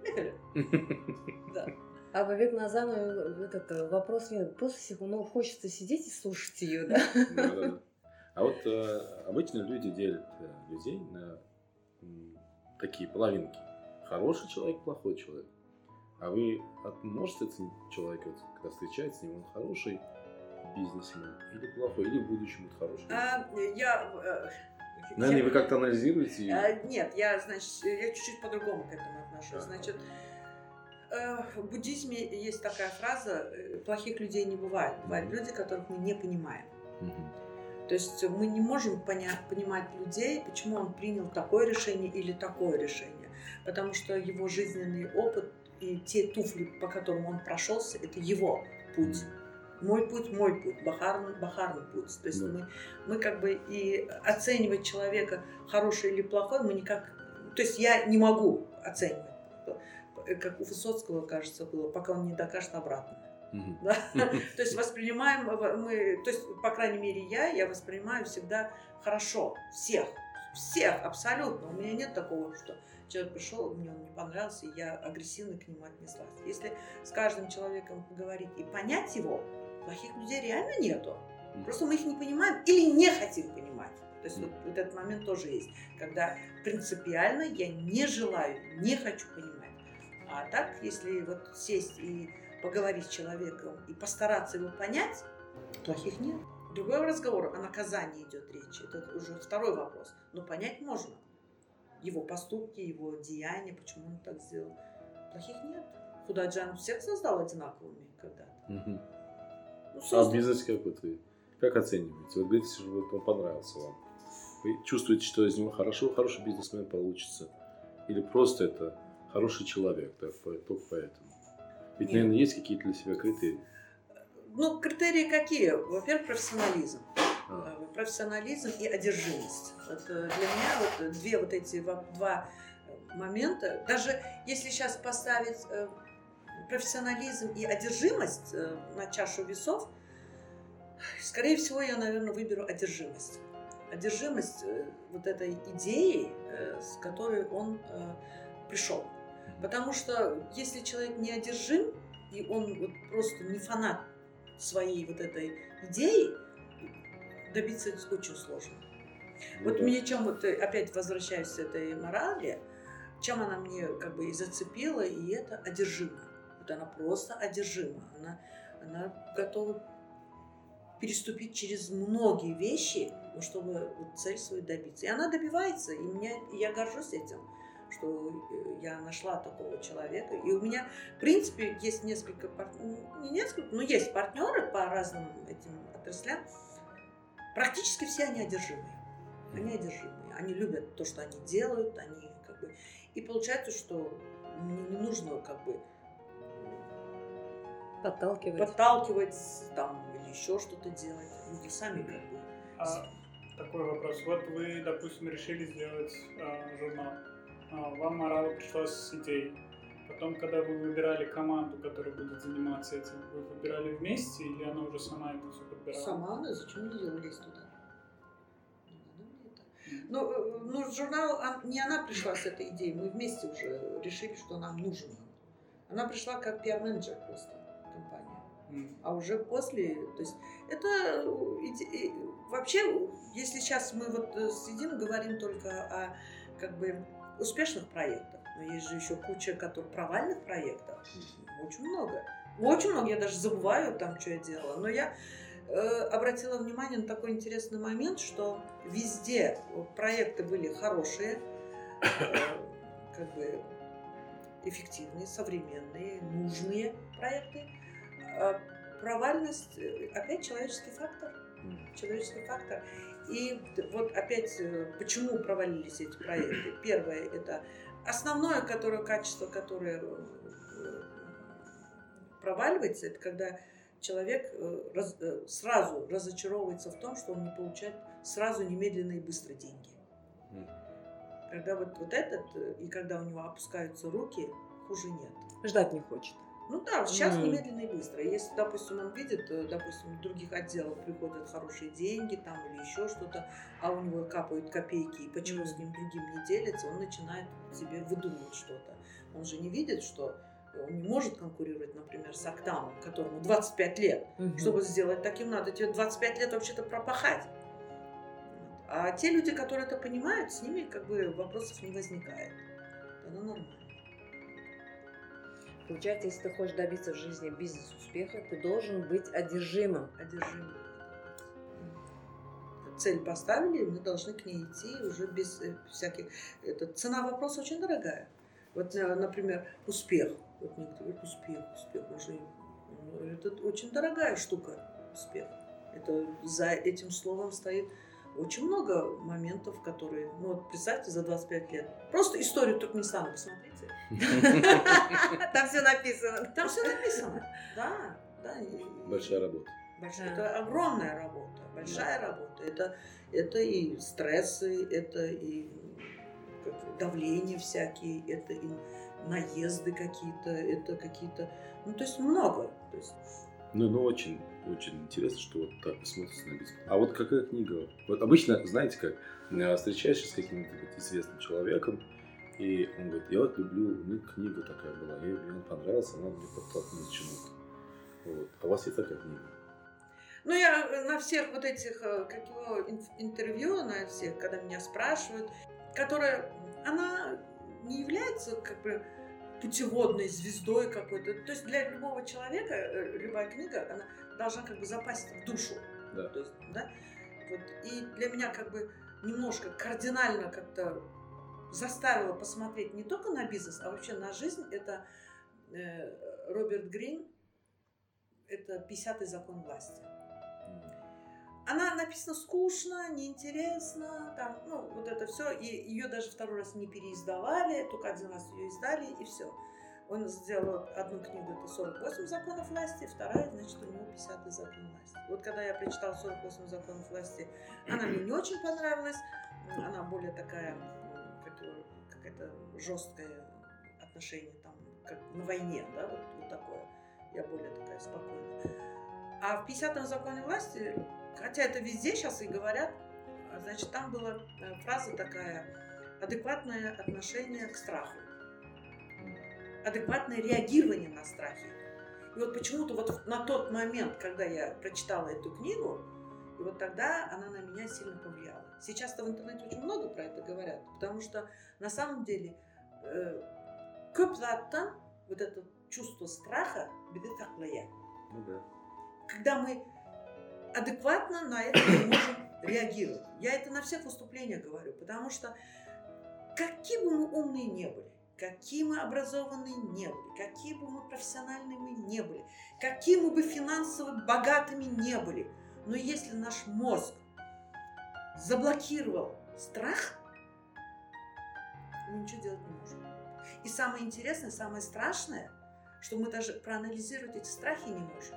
Михаил. Да. А Вовек Назану этот э, вопрос нет. Просто ну, хочется сидеть и слушать ее, да? А вот э, обычно люди делят э, людей на такие половинки. Хороший человек, плохой человек. А вы можете оценить человека, когда встречаетесь с ним, он хороший бизнесмен или плохой, или в будущем будет хороший? А, я... Э, Наверное, я, вы как-то анализируете? А, нет, я, значит, я чуть-чуть по-другому к этому отношусь. А, значит, э, в буддизме есть такая фраза э, «плохих людей не бывает». Бывают люди, которых мы не понимаем. То есть мы не можем понять, понимать людей, почему он принял такое решение или такое решение. Потому что его жизненный опыт и те туфли, по которым он прошелся, это его путь. Мой путь, мой путь, бахарный, бахарный путь. То есть да. мы, мы как бы и оценивать человека хороший или плохой, мы никак... То есть я не могу оценивать. Как у Высоцкого, кажется, было, пока он не докажет обратно. Да? То есть воспринимаем мы, то есть, по крайней мере, я, я воспринимаю всегда хорошо всех, всех абсолютно. У меня нет такого, что человек пришел, мне он не понравился, и я агрессивно к нему отнеслась. Если с каждым человеком поговорить и понять его, плохих людей реально нету. Просто мы их не понимаем или не хотим понимать. То есть вот, вот этот момент тоже есть, когда принципиально я не желаю, не хочу понимать. А так, если вот сесть и поговорить с человеком и постараться его понять, плохих нет. Другой разговор, о наказании идет речь. Это уже второй вопрос. Но понять можно его поступки, его деяния, почему он так сделал. Плохих нет. Худаджан всех создал одинаковыми когда-то. Угу. Ну, а бизнес как вы? Как оцениваете? Вот говорите, что он понравился вам. Вы чувствуете, что из него хорошо, хороший бизнесмен получится? Или просто это хороший человек, да, только поэтому? Ведь, Нет. наверное, есть какие-то для себя критерии. Ну, критерии какие? Во-первых, профессионализм. А. Э, профессионализм и одержимость. Вот э, для меня вот две вот эти два момента. Даже если сейчас поставить э, профессионализм и одержимость на чашу весов, скорее всего, я, наверное, выберу одержимость. Одержимость вот этой идеей, с которой он пришел. Потому что если человек не одержим, и он вот просто не фанат своей вот этой идеи, добиться очень сложно. Ну, вот да. мне чем вот э, опять возвращаюсь к этой морали, чем она мне как бы и зацепила, и это одержима. Вот она просто одержима. Она, она готова переступить через многие вещи, чтобы вот цель свою добиться. И она добивается, и, меня, и я горжусь этим, что э, я нашла такого человека. И у меня, в принципе, есть несколько, не несколько, но есть партнеры по разным этим отраслям, практически все они одержимые. Они одержимые. Они любят то, что они делают, они как бы... И получается, что мне не нужно как бы подталкивать, подталкивать там, или еще что-то делать. Они сами как бы... А, такой вопрос. Вот вы, допустим, решили сделать э, журнал. А, вам морал пришла с идеей. Потом, когда вы выбирали команду, которая будет заниматься этим, вы выбирали вместе или она уже сама это все подбирала? Сама она, зачем мне делали туда? Ну, э, ну, журнал, не она пришла с этой идеей, мы вместе уже решили, что нам нужен. Она пришла как пиар-менеджер просто компании. Mm. А уже после, то есть это э, вообще, если сейчас мы вот э, сидим, говорим только о как бы успешных проектах, но есть же еще куча которых, провальных проектов, очень много. Очень много, я даже забываю там, что я делала, но я Э, обратила внимание на такой интересный момент, что везде проекты были хорошие, э, как бы эффективные, современные, нужные проекты. А провальность э, опять человеческий фактор. Человеческий фактор. И вот опять, почему провалились эти проекты? Первое это основное которое, качество, которое проваливается, это когда человек э, раз- э, сразу разочаровывается в том, что он не получает сразу немедленно и быстро деньги. Когда вот, вот этот, э, и когда у него опускаются руки, хуже нет. Ждать не хочет. Ну да, сейчас Мгм. немедленно и быстро. Если, допустим, он видит, э, допустим, в других отделах приходят хорошие деньги там или еще что-то, а у него капают копейки, и почему с ним другим не делится, он начинает себе выдумывать что-то. Он же не видит, что он не может конкурировать, например, с Октаном, которому 25 лет. Мгм. Чтобы сделать таким, надо тебе 25 лет вообще-то пропахать. А те люди, которые это понимают, с ними как бы вопросов не возникает. Это нормально. Получается, если ты хочешь добиться в жизни бизнес-успеха, ты должен быть одержимым. одержимы. Цель поставили, мы должны к ней идти уже без э, всяких... Это, цена вопроса очень дорогая. Вот, э, например, успех. Вот некоторые говорят, успех, успех уже... ну, Это очень дорогая штука, успех. Это за этим словом стоит очень много моментов, которые... Ну вот представьте, за 25 лет. Просто историю Туркменистана посмотрите. Там все написано. Там все написано. Да, да. Большая работа. Большая. Это огромная работа, большая работа. Это, это и стрессы, это и давление всякие, это и наезды какие-то, это какие-то, ну то есть много. То есть, Ну, ну очень, очень интересно, что вот так посмотрится на бизнес. А вот какая книга? Вот обычно, знаете как, э, встречаешься с вот известным человеком, и он говорит, я вот люблю, у меня книга такая была, и мне понравилась, она мне подтолкнула к чему-то. Вот. А у вас есть такая книга? ну я э, на всех вот этих, э, как его, ин- интервью, на всех, когда меня спрашивают, которая, она не является как бы путеводной звездой какой-то. То есть для любого человека любая книга, она должна как бы запасть в душу. Да. То есть, да? Вот. И для меня как бы немножко кардинально как-то заставило посмотреть не только на бизнес, а вообще на жизнь. Это э, Роберт Грин, это «50-й закон власти». Она написана скучно, неинтересно, там, ну, вот это все. И ее даже второй раз не переиздавали, только один раз ее издали, и все. Он сделал одну книгу, это 48 законов власти, вторая, значит, у него 50 закон власти. Вот когда я прочитала 48 законов власти, она мне не очень понравилась. Она более такая, какая-то жесткое отношение там, как на войне, да, вот, вот такое. Я более такая спокойная. А в 50-м законе власти, хотя это везде сейчас и говорят, а, значит, там была э, фраза такая, адекватное отношение к страху адекватное реагирование на страхи. И вот почему-то вот на тот момент, когда я прочитала эту книгу, и вот тогда она на меня сильно повлияла. Сейчас-то в интернете очень много про это говорят, потому что на самом деле э, көп заттан вот это чувство страха беды таклая. Ну да. Когда мы адекватно на это не можем реагировать. Я это на всех выступлениях говорю, потому что какие бы мы умные не были, какие мы образованные не были, какие бы мы профессиональными не были, какие мы бы финансово богатыми не были, но если наш мозг заблокировал страх, мы ничего делать не можем. И самое интересное, самое страшное, что мы даже проанализировать эти страхи не можем.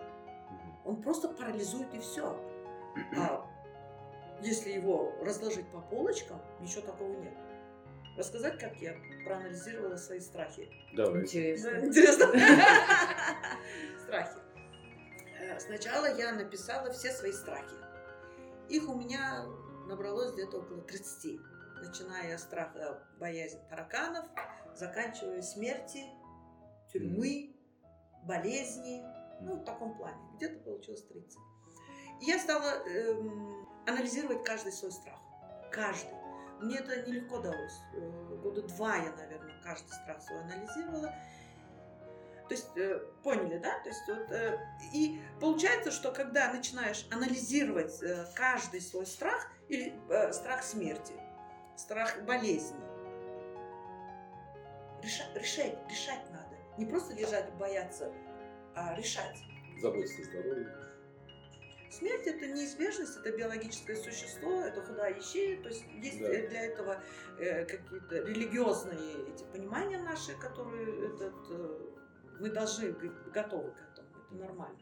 Он просто парализует и все. А если его разложить по полочкам, ничего такого нет. Рассказать, как я проанализировала свои страхи. Давай. Интересно. Да, Интересно? Страхи. Э, Сначала я написала все свои страхи. Их у меня набралось где-то около 30. Начиная от страха, боязнь тараканов, заканчивая смерти, тюрьмы, болезни, ну, в таком плане. Где-то получилось 30. И я стала эм, анализировать каждый свой страх. Каждый. Мне это нелегко далось. Э, Года два я, наверное, каждый страх свой анализировала. То есть, э, поняли, да? То есть, вот, э, и получается, что когда начинаешь анализировать каждый свой страх, или страх смерти, страх болезни, реша- решать, решать надо. Не просто лежать бояться, а решать. Заботиться о здоровье. Смерть это неизбежность, это биологическое существо, это худая ищея, то есть есть Да. э, для этого э, какие-то религиозные эти понимания наши, которые этот, э, мы должны быть готовы к этому. это нормально.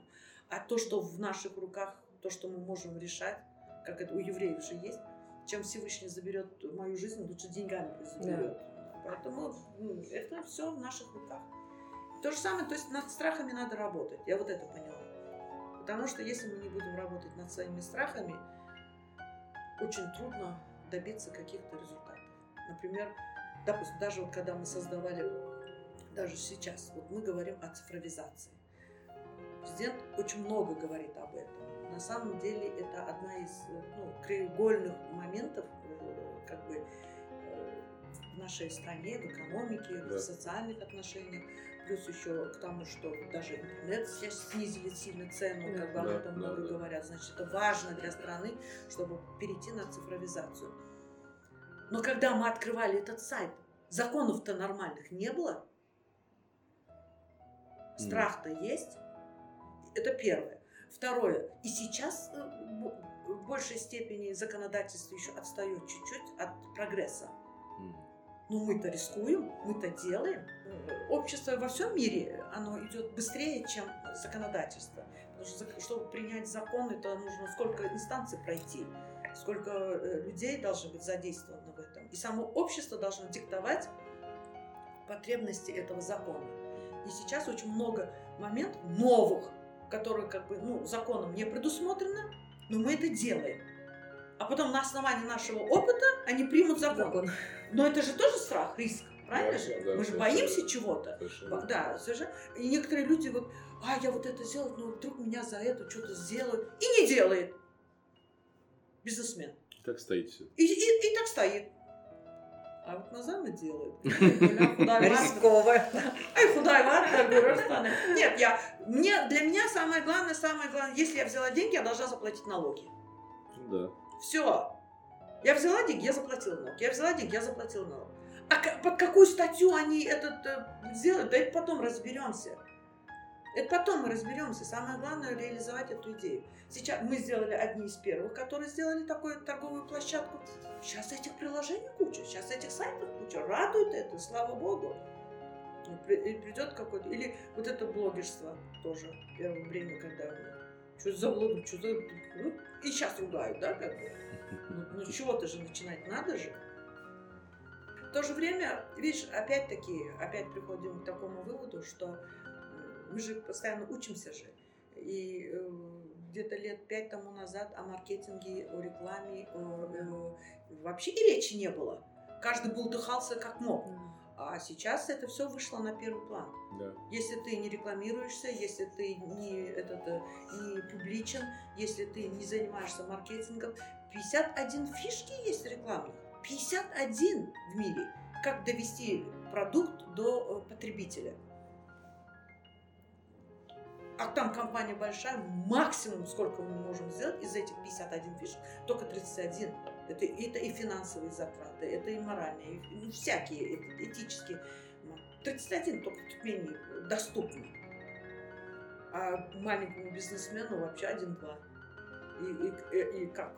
А то, что в наших руках, то, что мы можем решать, как это у евреев же есть, чем Всевышний заберет мою жизнь, лучше деньгами пусть заберет. Поэтому ну, это все в наших руках. То же самое, то есть над страхами надо работать. Я вот это поняла. Потому что если мы не будем работать над своими страхами, очень трудно добиться каких-то результатов. Например, допустим, даже вот когда мы создавали, даже сейчас, вот мы говорим о цифровизации. Президент очень много говорит об этом. На самом деле это одна из ну, краеугольных моментов э, как бы э, в нашей стране, в экономике, да. в социальных отношениях. Плюс еще к тому, что даже интернет сейчас снизили сильно цену, как бы об этом да, много да. говорят. Значит, это важно для страны, чтобы перейти на цифровизацию. Но когда мы открывали этот сайт, законов-то нормальных не было. Страх-то mm. есть. Это первое. Второе. И сейчас э, в большей степени законодательство еще отстает чуть-чуть от прогресса. Но ну, мы-то рискуем, мы-то делаем. Общество во всем мире, оно идет быстрее, чем законодательство. Потому что, чтобы принять закон, это нужно сколько инстанций пройти, сколько э, людей должно быть задействовано в этом. И само общество должно диктовать потребности этого закона. И сейчас очень много моментов новых, которые как бы ну, законом не предусмотрено, но мы это делаем. А потом на основании нашего опыта они примут закон. закон. Но это же тоже страх, риск. Правильно да, же? Да, Мы же боимся чего-то. Да, совершенно. И некоторые люди вот, а, я вот это сделаю, но вдруг меня за это что-то сделают. И не делает. Бизнесмен. Так стоит все. И, и, и так стоит. А вот Назарна делает. Рисковая. Ай, худая вата, Нет, я, мне, для меня самое главное, самое главное, если я взяла деньги, я должна заплатить налоги. Да. Все. Я взяла деньги, я заплатила налог. Я взяла деньги, я заплатила налог. А под какую статью они этот э, сделают, да это потом разберемся. Это потом мы разберемся. Самое главное реализовать эту идею. Сейчас мы сделали одни из первых, которые сделали такую торговую площадку. Сейчас этих приложений куча, сейчас этих сайтов куча. Радует это, слава богу. Придет какой-то. Или вот это блогерство тоже первое время, когда что за блог, что за... Ну, и сейчас ругают, да, как бы. Ну, ну чего-то же начинать надо же. В то же время, видишь, опять-таки, опять приходим к такому выводу, что мы же постоянно учимся же. И э, где-то лет пять тому назад о маркетинге, о рекламе о, э, вообще и речи не было. Каждый бултыхался как мог. А сейчас это все вышло на первый план. Да. Если ты не рекламируешься, если ты не, этот, э, не публичен, если ты не занимаешься маркетингом, 51 фишки есть рекламных. 51 в мире. Как довести продукт до э, потребителя. А там компания большая, максимум сколько мы можем сделать из этих 51 фишек, только 31. Это, это и финансовые затраты, это и моральные, и, ну, всякие, это этические. 31 только чуть менее доступны. А маленькому бизнесмену вообще один-два. И, и, и как?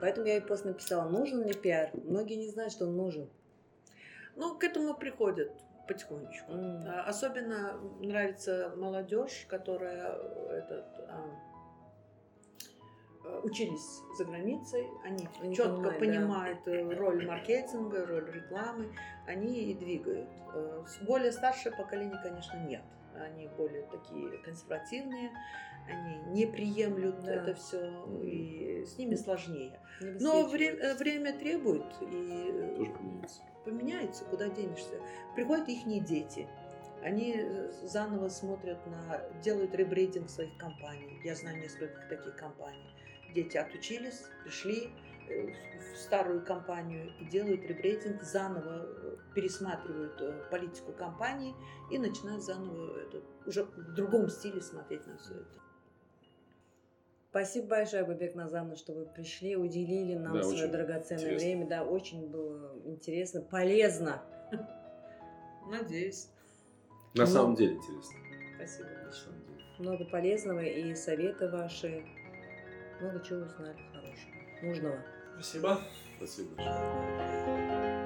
Поэтому я и пост написала, нужен ли пиар. Многие не знают, что он нужен. Ну, к этому приходят потихонечку. Mm. Особенно нравится молодежь, которая этот, а, э, учились за границей, они, они четко понимают, понимают да. Э, роль маркетинга, роль рекламы, они и двигают. Э, более старшее поколение, конечно, нет. Они более такие консервативные, они не приемлют да. это все, и с ними сложнее. Но время, время требует, и тоже поменяется поменяется, куда денешься. Приходят их дети, они э, заново смотрят на, делают ребрейдинг своих компаний. Я знаю несколько таких компаний. Дети отучились, пришли э, в старую компанию и делают ребрейдинг, заново э, пересматривают политику компании и начинают заново это, уже в другом стиле смотреть на все это. Спасибо большое, Бабек Назамовна, что вы пришли, уделили нам да, свое драгоценное интересно. время. Да, очень было интересно, полезно. Надеюсь. На Много... самом деле интересно. Спасибо. На самом деле. Много полезного и советы ваши. Много чего узнали хорошего, нужного. Спасибо. Спасибо большое.